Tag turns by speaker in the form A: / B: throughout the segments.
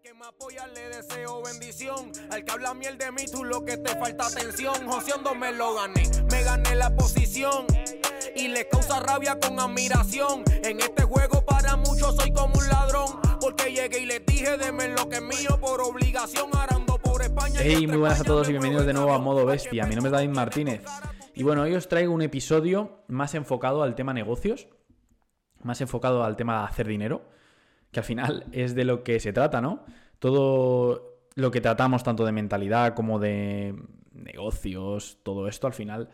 A: Al que me apoya le deseo bendición. Al que habla miel de mí, tú lo que te falta atención. Joseando me lo gané, me gané la posición. Y le causa rabia con admiración. En este juego para muchos soy como un ladrón. Porque llegué y les dije, deme lo que es mío por obligación. Arando por España.
B: Hey, muy buenas a todos y bienvenidos de nuevo a Modo Bestia. Mi nombre es David Martínez. Y bueno, hoy os traigo un episodio más enfocado al tema negocios. Más enfocado al tema de hacer dinero que al final es de lo que se trata, ¿no? Todo lo que tratamos, tanto de mentalidad como de negocios, todo esto al final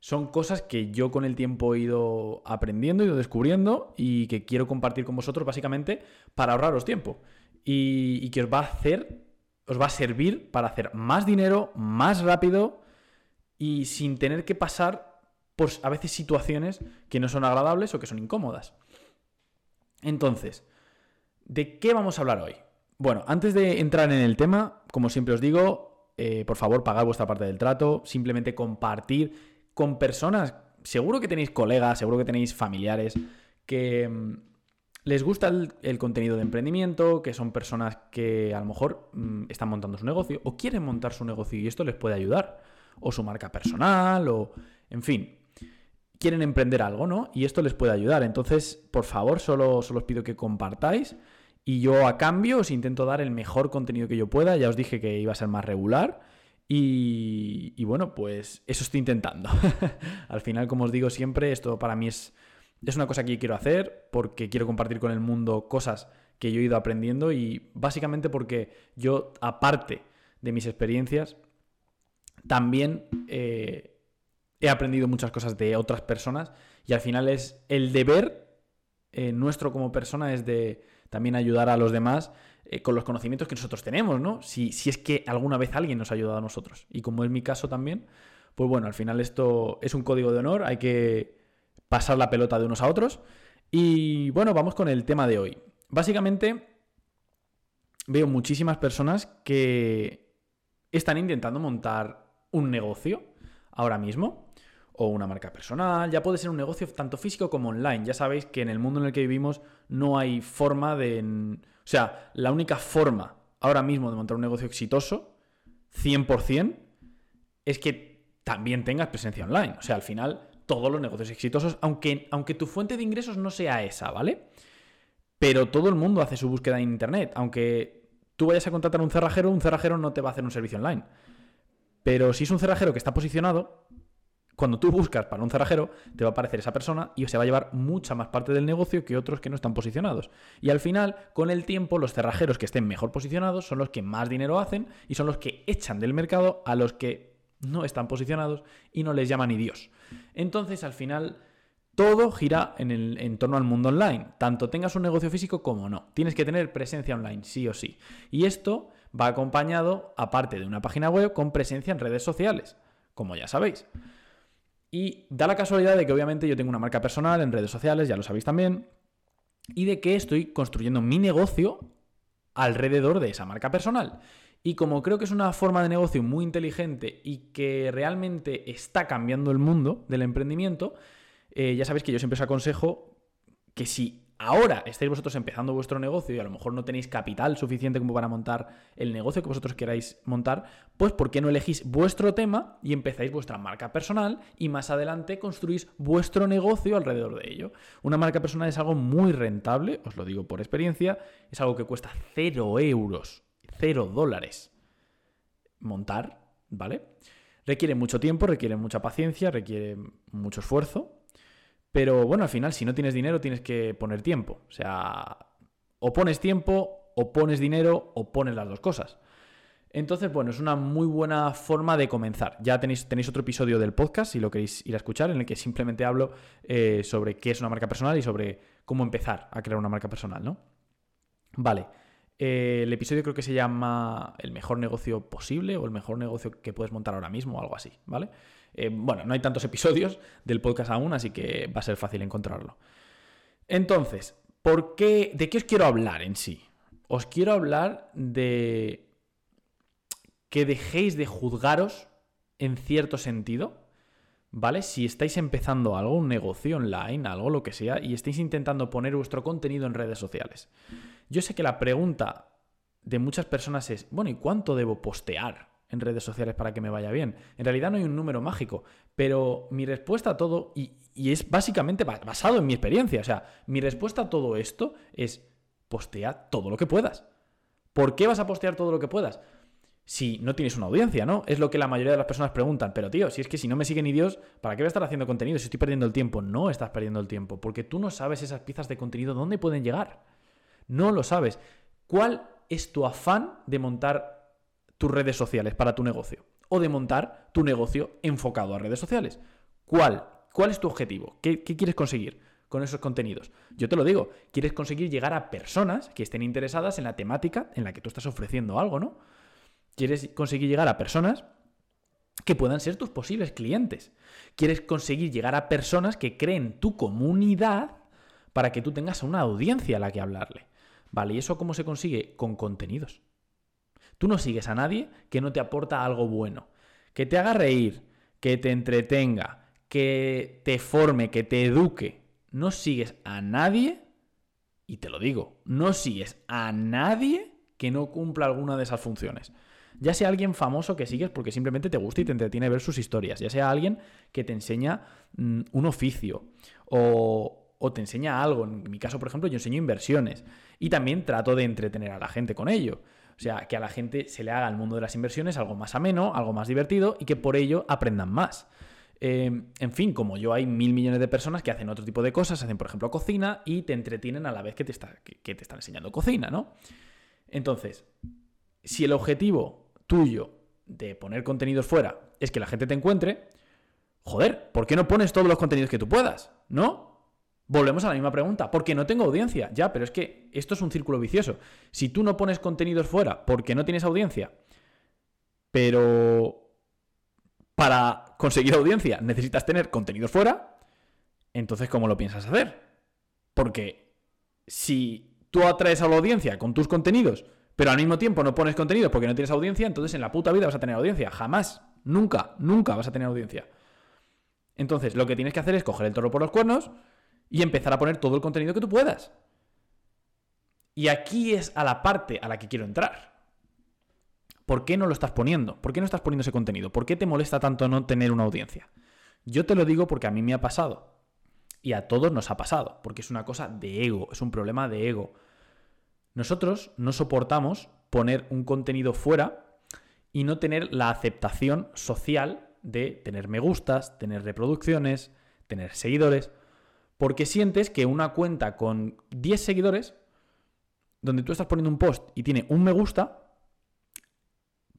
B: son cosas que yo con el tiempo he ido aprendiendo, he ido descubriendo y que quiero compartir con vosotros básicamente para ahorraros tiempo y, que os va a hacer, os va a servir para hacer más dinero, más rápido y sin tener que pasar por a veces situaciones que no son agradables o que son incómodas. Entonces, ¿De qué vamos a hablar hoy? Bueno, antes de entrar en el tema, como siempre os digo, eh, por favor, pagad vuestra parte del trato, simplemente compartir con personas, seguro que tenéis colegas, seguro que tenéis familiares que mm, les gusta el, contenido de emprendimiento, que son personas que a lo mejor mm, están montando su negocio o quieren montar su negocio y esto les puede ayudar, o su marca personal, o en fin, quieren emprender algo, ¿no? Y esto les puede ayudar. Entonces, por favor, solo, solo os pido que compartáis y yo a cambio os intento dar el mejor contenido que yo pueda. Ya os dije que iba a ser más regular. Y, bueno, pues eso estoy intentando. Al final, como os digo siempre, esto para mí es, es una cosa que yo quiero hacer porque quiero compartir con el mundo cosas que yo he ido aprendiendo y básicamente porque yo, aparte de mis experiencias, también eh, he aprendido muchas cosas de otras personas y al final es el deber eh, nuestro como persona es de también ayudar a los demás eh, con los conocimientos que nosotros tenemos, ¿no? Si, si es que alguna vez alguien nos ha ayudado a nosotros. Y como es mi caso también, pues bueno, al final esto es un código de honor, hay que pasar la pelota de unos a otros. Y bueno, vamos con el tema de hoy. Básicamente, veo muchísimas personas que están intentando montar un negocio ahora mismo o una marca personal, ya puede ser un negocio tanto físico como online. Ya sabéis que en el mundo en el que vivimos no hay forma de... O sea, la única forma ahora mismo de montar un negocio exitoso, 100%, es que también tengas presencia online. O sea, al final, todos los negocios exitosos, aunque, aunque tu fuente de ingresos no sea esa, ¿vale? Pero todo el mundo hace su búsqueda en Internet. Aunque tú vayas a contratar a un cerrajero, un cerrajero no te va a hacer un servicio online. Pero si es un cerrajero que está posicionado, cuando tú buscas para un cerrajero, te va a aparecer esa persona y se va a llevar mucha más parte del negocio que otros que no están posicionados. Y al final, con el tiempo, los cerrajeros que estén mejor posicionados son los que más dinero hacen y son los que echan del mercado a los que no están posicionados y no les llaman ni Dios. Entonces, al final, todo gira en, en torno al mundo online. Tanto tengas un negocio físico como no. Tienes que tener presencia online, sí o sí. Y esto va acompañado, aparte de una página web, con presencia en redes sociales, como ya sabéis. Y da la casualidad de que obviamente yo tengo una marca personal en redes sociales, ya lo sabéis también, y de que estoy construyendo mi negocio alrededor de esa marca personal. Y como creo que es una forma de negocio muy inteligente y que realmente está cambiando el mundo del emprendimiento, eh, ya sabéis que yo siempre os aconsejo que si ahora estáis vosotros empezando vuestro negocio y a lo mejor no tenéis capital suficiente como para montar el negocio que vosotros queráis montar, pues ¿por qué no elegís vuestro tema y empezáis vuestra marca personal y más adelante construís vuestro negocio alrededor de ello? Una marca personal es algo muy rentable, os lo digo por experiencia, es algo que cuesta cero euros, cero dólares montar, ¿vale? Requiere mucho tiempo, requiere mucha paciencia, requiere mucho esfuerzo, pero bueno, al final, si no tienes dinero, tienes que poner tiempo. O sea, o pones tiempo, o pones dinero, o pones las dos cosas. Entonces, bueno, es una muy buena forma de comenzar. Ya tenéis, tenéis otro episodio del podcast, si lo queréis ir a escuchar, en el que simplemente hablo eh, sobre qué es una marca personal y sobre cómo empezar a crear una marca personal, ¿no? Vale. Eh, el episodio creo que se llama El mejor negocio posible o el mejor negocio que puedes montar ahora mismo o algo así, ¿vale? Eh, bueno, no hay tantos episodios del podcast aún, así que va a ser fácil encontrarlo. Entonces, ¿por qué, ¿de qué os quiero hablar en sí? Os quiero hablar de que dejéis de juzgaros en cierto sentido, ¿vale? Si estáis empezando algo, un negocio online, algo, lo que sea, y estáis intentando poner vuestro contenido en redes sociales. Yo sé que la pregunta de muchas personas es, bueno, ¿y cuánto debo postear en redes sociales para que me vaya bien? En realidad no hay un número mágico, pero mi respuesta a todo, y, y es básicamente basado en mi experiencia, o sea, mi respuesta a todo esto es postea todo lo que puedas. ¿Por qué vas a postear todo lo que puedas? Si no tienes una audiencia, ¿no? Es lo que la mayoría de las personas preguntan. Pero tío, si es que si no me siguen ni Dios, ¿para qué voy a estar haciendo contenido si estoy perdiendo el tiempo? No estás perdiendo el tiempo, porque tú no sabes esas piezas de contenido dónde pueden llegar. No lo sabes. ¿Cuál es tu afán de montar tus redes sociales para tu negocio? O de montar tu negocio enfocado a redes sociales. ¿Cuál? ¿Cuál es tu objetivo? ¿Qué, quieres conseguir? con esos contenidos. Yo te lo digo, quieres conseguir llegar a personas que estén interesadas en la temática en la que tú estás ofreciendo algo, ¿no? Quieres conseguir llegar a personas que puedan ser tus posibles clientes. Quieres conseguir llegar a personas que creen tu comunidad para que tú tengas una audiencia a la que hablarle. ¿Vale? ¿Y eso cómo se consigue? Con contenidos. Tú no sigues a nadie que no te aporta algo bueno, que te haga reír, que te entretenga, que te forme, que te eduque no sigues a nadie, y te lo digo, no sigues a nadie que no cumpla alguna de esas funciones. Ya sea alguien famoso que sigues porque simplemente te gusta y te entretiene ver sus historias, ya sea alguien que te enseña mm, un oficio o, o te enseña algo. En mi caso, por ejemplo, yo enseño inversiones y también trato de entretener a la gente con ello. O sea, que a la gente se le haga el mundo de las inversiones algo más ameno, algo más divertido y que por ello aprendan más. Em, en fin, como yo, hay mil millones de personas que hacen otro tipo de cosas, hacen, por ejemplo, cocina y te entretienen a la vez que te, que te están enseñando cocina, ¿no? Entonces, si el objetivo tuyo de poner contenidos fuera es que la gente te encuentre, joder, ¿por qué no pones todos los contenidos que tú puedas? ¿No? Volvemos a la misma pregunta, porque no tengo audiencia. Ya, pero es que esto es un círculo vicioso. Si tú no pones contenidos fuera porque no tienes audiencia, pero para conseguir audiencia necesitas tener contenidos fuera, entonces ¿cómo lo piensas hacer? Porque si tú atraes a la audiencia con tus contenidos, pero al mismo tiempo no pones contenidos porque no tienes audiencia, entonces en la puta vida vas a tener audiencia. Jamás, nunca, nunca vas a tener audiencia. Entonces lo que tienes que hacer es coger el toro por los cuernos y empezar a poner todo el contenido que tú puedas. Y aquí es a la parte a la que quiero entrar. ¿Por qué no lo estás poniendo? ¿Por qué no estás poniendo ese contenido? ¿Por qué te molesta tanto no tener una audiencia? Yo te lo digo porque a mí me ha pasado. Y a todos nos ha pasado, porque es una cosa de ego, es un problema de ego. Nosotros no soportamos poner un contenido fuera y no tener la aceptación social de tener me gustas, tener reproducciones, tener seguidores, porque sientes que una cuenta con 10 seguidores, donde tú estás poniendo un post y tiene un me gusta,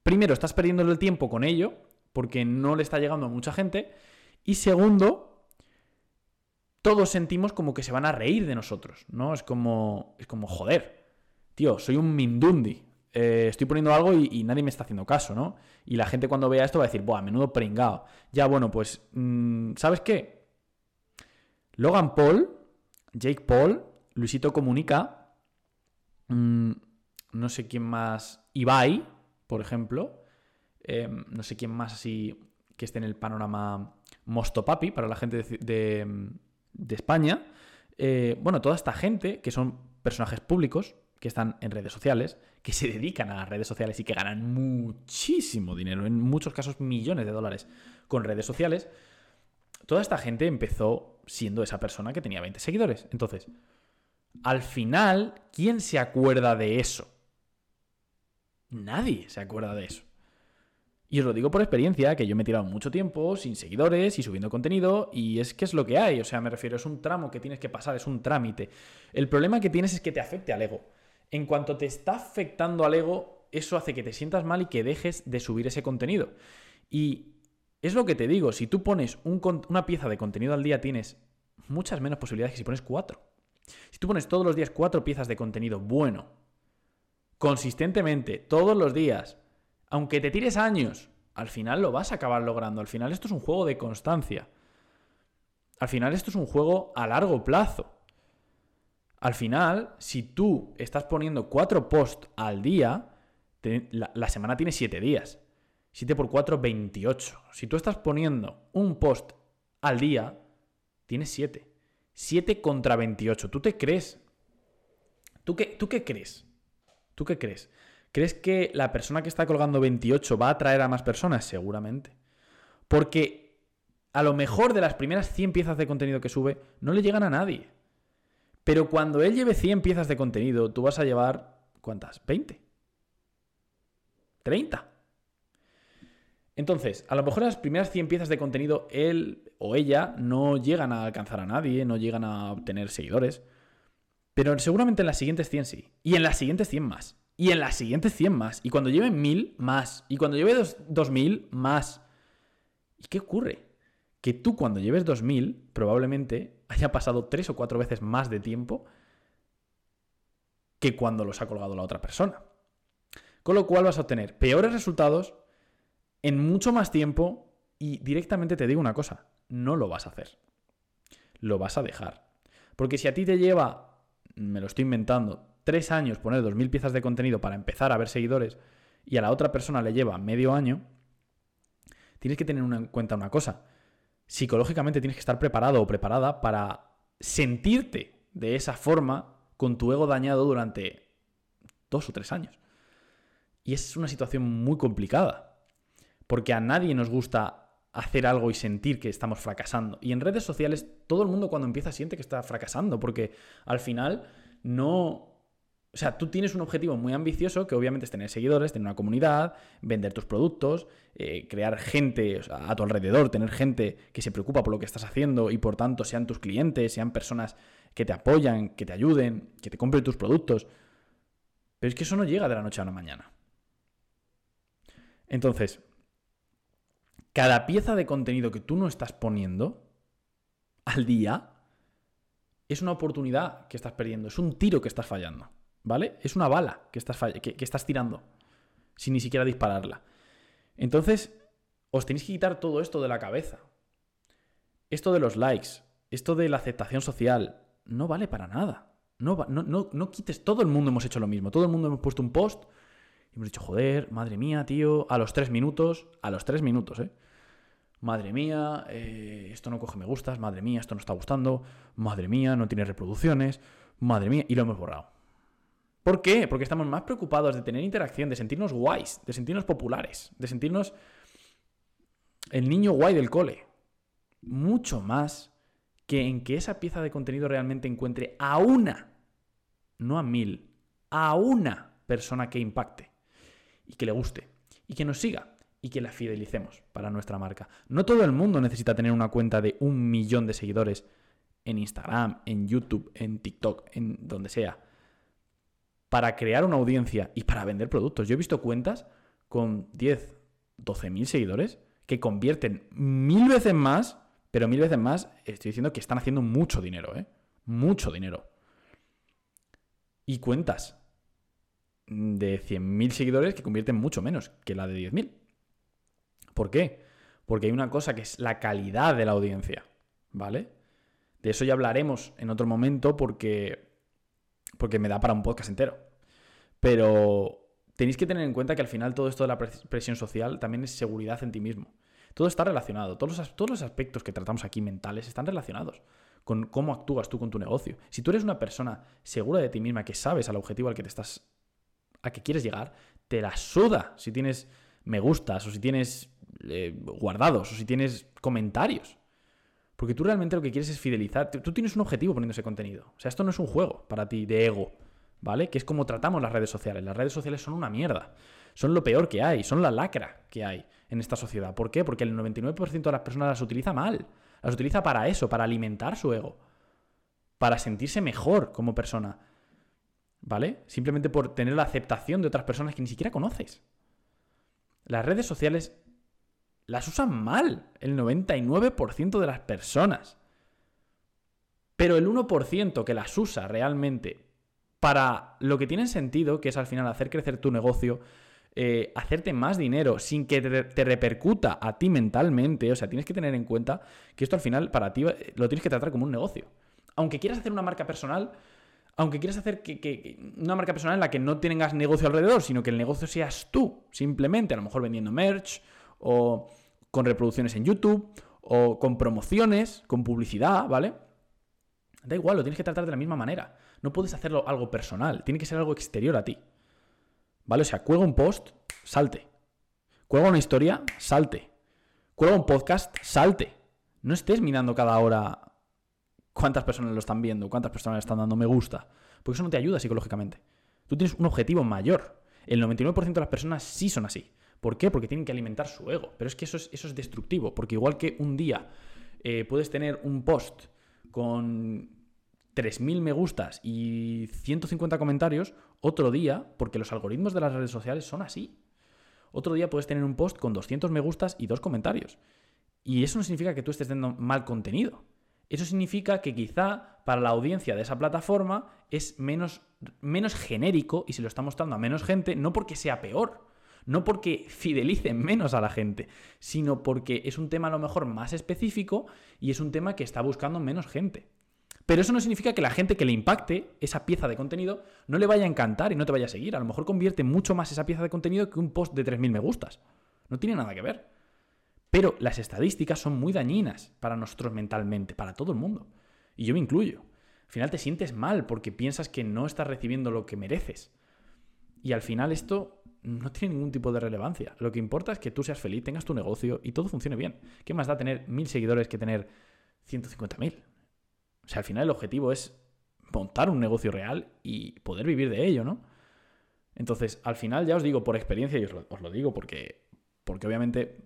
B: primero, estás perdiendo el tiempo con ello, porque no le está llegando a mucha gente. Y segundo, todos sentimos como que se van a reír de nosotros, ¿no? Es como, es como joder, tío, soy un mindundi. Eh, estoy poniendo algo y, nadie me está haciendo caso, ¿no? Y la gente cuando vea esto va a decir, buah, menudo pringao. Ya, bueno, pues, mm, ¿sabes qué? Logan Paul, Jake Paul, Luisito Comunica, mm, no sé quién más, Ibai, por ejemplo. Em, no sé quién más así que esté en el panorama Mostopapi para la gente de, España. Eh, bueno, toda esta gente que son personajes públicos, que están en redes sociales, que se dedican a las redes sociales y que ganan muchísimo dinero, en muchos casos millones de dólares con redes sociales, toda esta gente empezó siendo esa persona que tenía 20 seguidores. Entonces, al final, ¿quién se acuerda de eso? Nadie se acuerda de eso. Y os lo digo por experiencia, que yo me he tirado mucho tiempo sin seguidores y subiendo contenido, y es que es lo que hay, o sea, me refiero, es un tramo que tienes que pasar, es un trámite. El problema que tienes es que te afecte al ego. En cuanto te está afectando al ego, eso hace que te sientas mal y que dejes de subir ese contenido. Y es lo que te digo, si tú pones una pieza de contenido al día, tienes muchas menos posibilidades que si pones cuatro. Si tú pones todos los días cuatro piezas de contenido bueno, consistentemente, todos los días, aunque te tires años, al final lo vas a acabar logrando. Al final esto es un juego de constancia. Al final esto es un juego a largo plazo. Al final, si tú estás poniendo cuatro posts al día, la, semana tiene siete días. 7 por 4, 28. Si tú estás poniendo un post al día, tienes 7. 7 contra 28. ¿Tú te crees? ¿Tú qué, ¿Tú qué crees? ¿Tú qué crees? ¿Crees que la persona que está colgando 28 va a atraer a más personas? Seguramente. Porque a lo mejor de las primeras 100 piezas de contenido que sube, no le llegan a nadie. Pero cuando él lleve 100 piezas de contenido, tú vas a llevar, ¿cuántas? ¿20? ¿30? Entonces, a lo mejor las primeras 100 piezas de contenido, él o ella no llegan a alcanzar a nadie, no llegan a obtener seguidores. Pero seguramente en las siguientes 100 sí. Y en las siguientes 100 más. Y en las siguientes 100 más. Y cuando lleven 1000, más. Y cuando lleve 2000, más. ¿Y qué ocurre? Que tú cuando lleves 2000 probablemente haya pasado 3 o 4 veces más de tiempo que cuando los ha colgado la otra persona. Con lo cual vas a obtener peores resultados en mucho más tiempo y directamente te digo una cosa, no lo vas a hacer. Lo vas a dejar. Porque si a ti te lleva, me lo estoy inventando, tres años poner 2.000 piezas de contenido para empezar a ver seguidores y a la otra persona le lleva medio año, tienes que tener en cuenta una cosa. Psicológicamente tienes que estar preparado o preparada para sentirte de esa forma con tu ego dañado durante dos o tres años. Y es una situación muy complicada porque a nadie nos gusta hacer algo y sentir que estamos fracasando. Y en redes sociales todo el mundo cuando empieza siente que está fracasando, porque al final no... O sea, tú tienes un objetivo muy ambicioso que obviamente es tener seguidores, tener una comunidad, vender tus productos, eh, crear gente a tu alrededor, tener gente que se preocupa por lo que estás haciendo y por tanto sean tus clientes, sean personas que te apoyan, que te ayuden, que te compren tus productos. Pero es que eso no llega de la noche a la mañana. Entonces, cada pieza de contenido que tú no estás poniendo al día es una oportunidad que estás perdiendo, es un tiro que estás fallando, ¿vale? Es una bala que estás, que, estás tirando sin ni siquiera dispararla. Entonces, os tenéis que quitar todo esto de la cabeza. Esto de los likes, esto de la aceptación social, no vale para nada. No, no, no, no, quites, todo el mundo hemos hecho lo mismo, todo el mundo hemos puesto un post y hemos dicho, joder, madre mía, tío, a los tres minutos, a los tres minutos, ¿eh? Madre mía, eh, esto no coge me gustas, madre mía, esto no está gustando, madre mía, no tiene reproducciones, madre mía, y lo hemos borrado. ¿Por qué? Porque estamos más preocupados de tener interacción, de sentirnos guays, de sentirnos populares, de sentirnos el niño guay del cole. Mucho más que en que esa pieza de contenido realmente encuentre a una, no a mil, a una persona que impacte y que le guste y que nos siga y que la fidelicemos para nuestra marca. No todo el mundo necesita tener una cuenta de un millón de seguidores en Instagram, en YouTube, en TikTok, en donde sea, para crear una audiencia y para vender productos. Yo he visto cuentas con 10, 12 mil seguidores que convierten mil veces más, pero mil veces más, estoy diciendo que están haciendo mucho dinero, ¿eh? Mucho dinero. Y cuentas de 100.000 seguidores que convierten mucho menos que la de 10.000. ¿Por qué? Porque hay una cosa que es la calidad de la audiencia, ¿vale? De eso ya hablaremos en otro momento porque, porque me da para un podcast entero. Pero tenéis que tener en cuenta que al final todo esto de la presión social también es seguridad en ti mismo. Todo está relacionado. Todos los, todos los aspectos que tratamos aquí mentales están relacionados con cómo actúas tú con tu negocio. Si tú eres una persona segura de ti misma, que sabes al objetivo al que te estás. a que quieres llegar, te la suda si tienes me gustas o si tienes eh, guardados o si tienes comentarios. Porque tú realmente lo que quieres es fidelizar. Tú tienes un objetivo poniendo ese contenido. O sea, esto no es un juego para ti de ego, ¿vale? Que es como tratamos las redes sociales. Las redes sociales son una mierda. Son lo peor que hay. Son la lacra que hay en esta sociedad. ¿Por qué? Porque el 99% de las personas las utiliza mal. Las utiliza para eso, para alimentar su ego. Para sentirse mejor como persona. ¿Vale? Simplemente por tener la aceptación de otras personas que ni siquiera conoces. Las redes sociales las usan mal el 99% de las personas. Pero el 1% que las usa realmente para lo que tiene sentido, que es al final hacer crecer tu negocio, eh, hacerte más dinero sin que te, repercuta a ti mentalmente, o sea, tienes que tener en cuenta que esto al final para ti eh, lo tienes que tratar como un negocio. Aunque quieras hacer una marca personal, aunque quieras hacer que, una marca personal en la que no tengas negocio alrededor, sino que el negocio seas tú, simplemente, a lo mejor vendiendo merch o con reproducciones en YouTube o con promociones, con publicidad, ¿vale? Da igual, lo tienes que tratar de la misma manera. No puedes hacerlo algo personal, tiene que ser algo exterior a ti. ¿Vale? O sea, cuelga un post, salte. Cuelga una historia, salte. Cuelga un podcast, salte. No estés mirando cada hora cuántas personas lo están viendo, cuántas personas le están dando me gusta. Porque eso no te ayuda psicológicamente. Tú tienes un objetivo mayor. El 99% de las personas sí son así. ¿Por qué? Porque tienen que alimentar su ego. Pero es que eso es, eso es destructivo. Porque igual que un día eh, puedes tener un post con 3.000 me gustas y 150 comentarios, otro día, porque los algoritmos de las redes sociales son así. Otro día puedes tener un post con 200 me gustas y dos comentarios. Y eso no significa que tú estés dando mal contenido. Eso significa que quizá para la audiencia de esa plataforma es menos, menos genérico y se lo está mostrando a menos gente, no porque sea peor, no porque fidelice menos a la gente, sino porque es un tema a lo mejor más específico y es un tema que está buscando menos gente. Pero eso no significa que la gente que le impacte esa pieza de contenido no le vaya a encantar y no te vaya a seguir. A lo mejor convierte mucho más esa pieza de contenido que un post de 3.000 me gustas. No tiene nada que ver. Pero las estadísticas son muy dañinas para nosotros mentalmente, para todo el mundo. Y yo me incluyo. Al final te sientes mal porque piensas que no estás recibiendo lo que mereces. Y al final esto no tiene ningún tipo de relevancia. Lo que importa es que tú seas feliz, tengas tu negocio y todo funcione bien. ¿Qué más da tener mil seguidores que tener 150.000? O sea, al final el objetivo es montar un negocio real y poder vivir de ello, ¿no? Entonces, al final, ya os digo, por experiencia, y os lo, digo porque, porque obviamente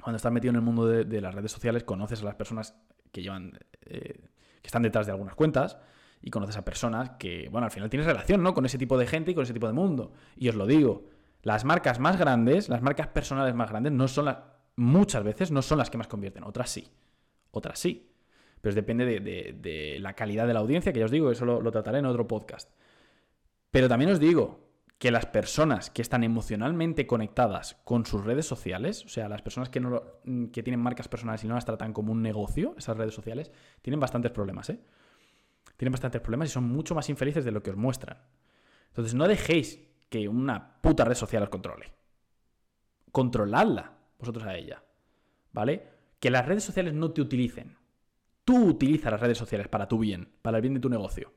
B: cuando estás metido en el mundo de, las redes sociales conoces a las personas que llevan, eh, que están detrás de algunas cuentas y conoces a personas que, bueno, al final tienes relación, ¿no? Con ese tipo de gente y con ese tipo de mundo. Y os lo digo, las marcas más grandes, las marcas personales más grandes, no son las, muchas veces no son las que más convierten, otras sí, otras sí pero depende de, la calidad de la audiencia, que ya os digo, eso lo, trataré en otro podcast. Pero también os digo que las personas que están emocionalmente conectadas con sus redes sociales, o sea, las personas que, que tienen marcas personales y no las tratan como un negocio, esas redes sociales, tienen bastantes problemas, ¿eh? Tienen bastantes problemas y son mucho más infelices de lo que os muestran. Entonces, no dejéis que una puta red social os controle. Controladla vosotros a ella. ¿Vale? Que las redes sociales no te utilicen. Tú utilizas las redes sociales para tu bien, para el bien de tu negocio.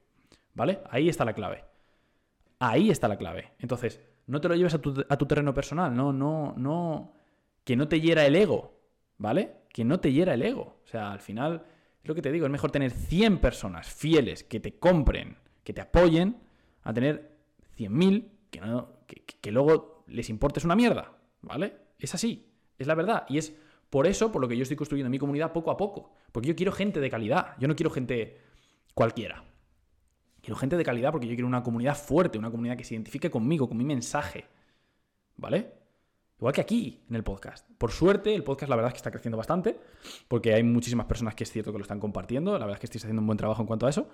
B: ¿Vale? Ahí está la clave. Ahí está la clave. Entonces, no te lo lleves a tu, terreno personal, no, no, no. Que no te hiera el ego, ¿vale? Que no te hiera el ego. O sea, al final, es lo que te digo, es mejor tener 100 personas fieles que te compren, que te apoyen, a tener 100.000 que, luego les importes una mierda, ¿vale? Es así, es la verdad. Y es por eso, por lo que yo estoy construyendo mi comunidad poco a poco. Porque yo quiero gente de calidad. Yo no quiero gente cualquiera. Quiero gente de calidad porque yo quiero una comunidad fuerte, una comunidad que se identifique conmigo, con mi mensaje. ¿Vale? Igual que aquí, en el podcast. Por suerte, el podcast la verdad es que está creciendo bastante, porque hay muchísimas personas que es cierto que lo están compartiendo. La verdad es que estoy haciendo un buen trabajo en cuanto a eso.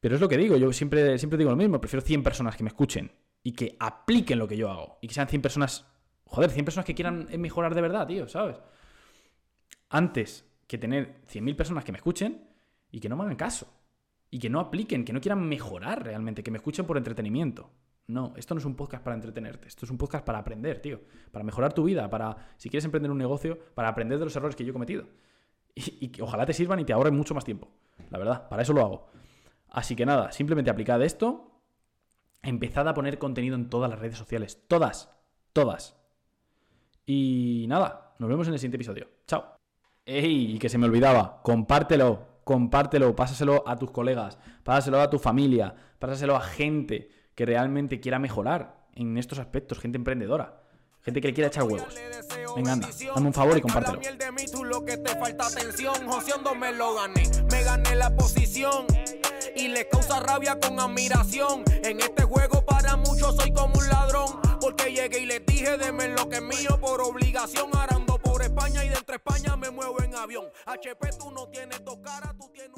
B: Pero es lo que digo, yo siempre, siempre digo lo mismo, prefiero 100 personas que me escuchen y que apliquen lo que yo hago. Y que sean 100 personas Joder, 100 personas que quieran mejorar de verdad, tío, ¿sabes? Antes que tener 100.000 personas que me escuchen y que no me hagan caso. Y que no apliquen, que no quieran mejorar realmente, que me escuchen por entretenimiento. No, esto no es un podcast para entretenerte, esto es un podcast para aprender, tío. Para mejorar tu vida, para, si quieres emprender un negocio, para aprender de los errores que yo he cometido. Y, que ojalá te sirvan y te ahorren mucho más tiempo. La verdad, para eso lo hago. Así que nada, simplemente aplicad esto. Empezad a poner contenido en todas las redes sociales. Todas. Todas. Y nada, nos vemos en el siguiente episodio. Chao. ¡Ey! Y que se me olvidaba, compártelo, compártelo, pásaselo a tus colegas, pásaselo a tu familia, pásaselo a gente que realmente quiera mejorar en estos aspectos, gente emprendedora, gente que le quiera echar huevos. Venga, anda, dame un favor y compártelo. Y le causa rabia con admiración. En este juego para muchos soy como un ladrón. Porque llegué y les dije, deme lo que es mío por obligación. Arando por España y de entre España me muevo en avión. HP tú no tienes dos caras, tú tienes